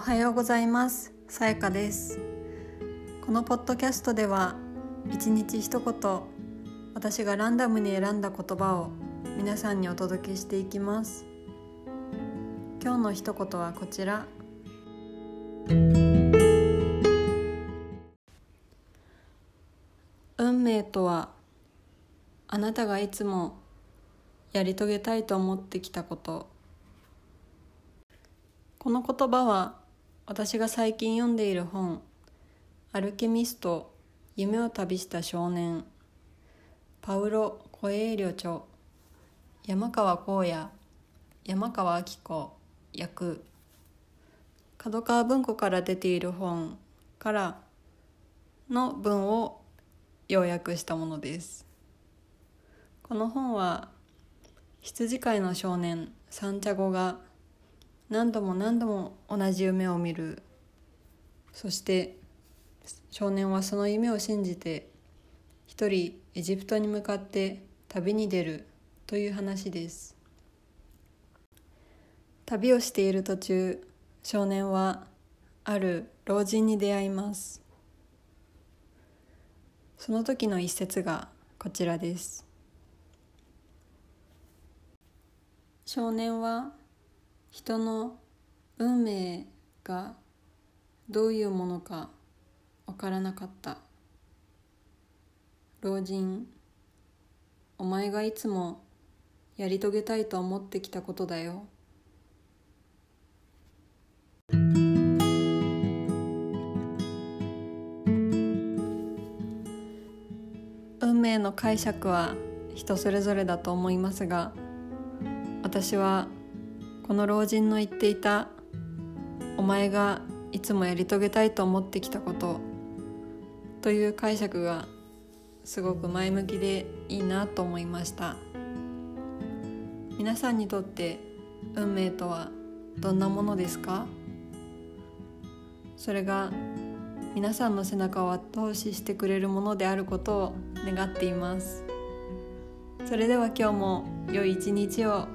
おはようございます。さやかです。このポッドキャストでは一日一言私がランダムに選んだ言葉を皆さんにお届けしていきます。今日の一言はこちら。運命とはあなたがいつもやり遂げたいと思ってきたこと。この言葉は私が最近読んでいる本「アルケミスト夢を旅した少年」パウロ・コエーリョ著山川光也山川明子役。角川文庫から出ている本からの文を要約したものです。この本は羊飼いの少年サンチャゴが何度も何度も同じ夢を見る。そして少年はその夢を信じて一人エジプトに向かって旅に出るという話です。旅をしている途中少年はある老人に出会います。その時の一節がこちらです。少年は人の運命がどういうものかわからなかった。老人お前がいつもやり遂げたいと思ってきたことだよ。運命の解釈は人それぞれだと思いますが私はこの老人の言っていた「お前がいつもやり遂げたいと思ってきたこと」という解釈がすごく前向きでいいなと思いました。皆さんにとって運命とはどんなものですか？それが皆さんの背中を後押ししてくれるものであることを願っています。それでは今日も良い一日を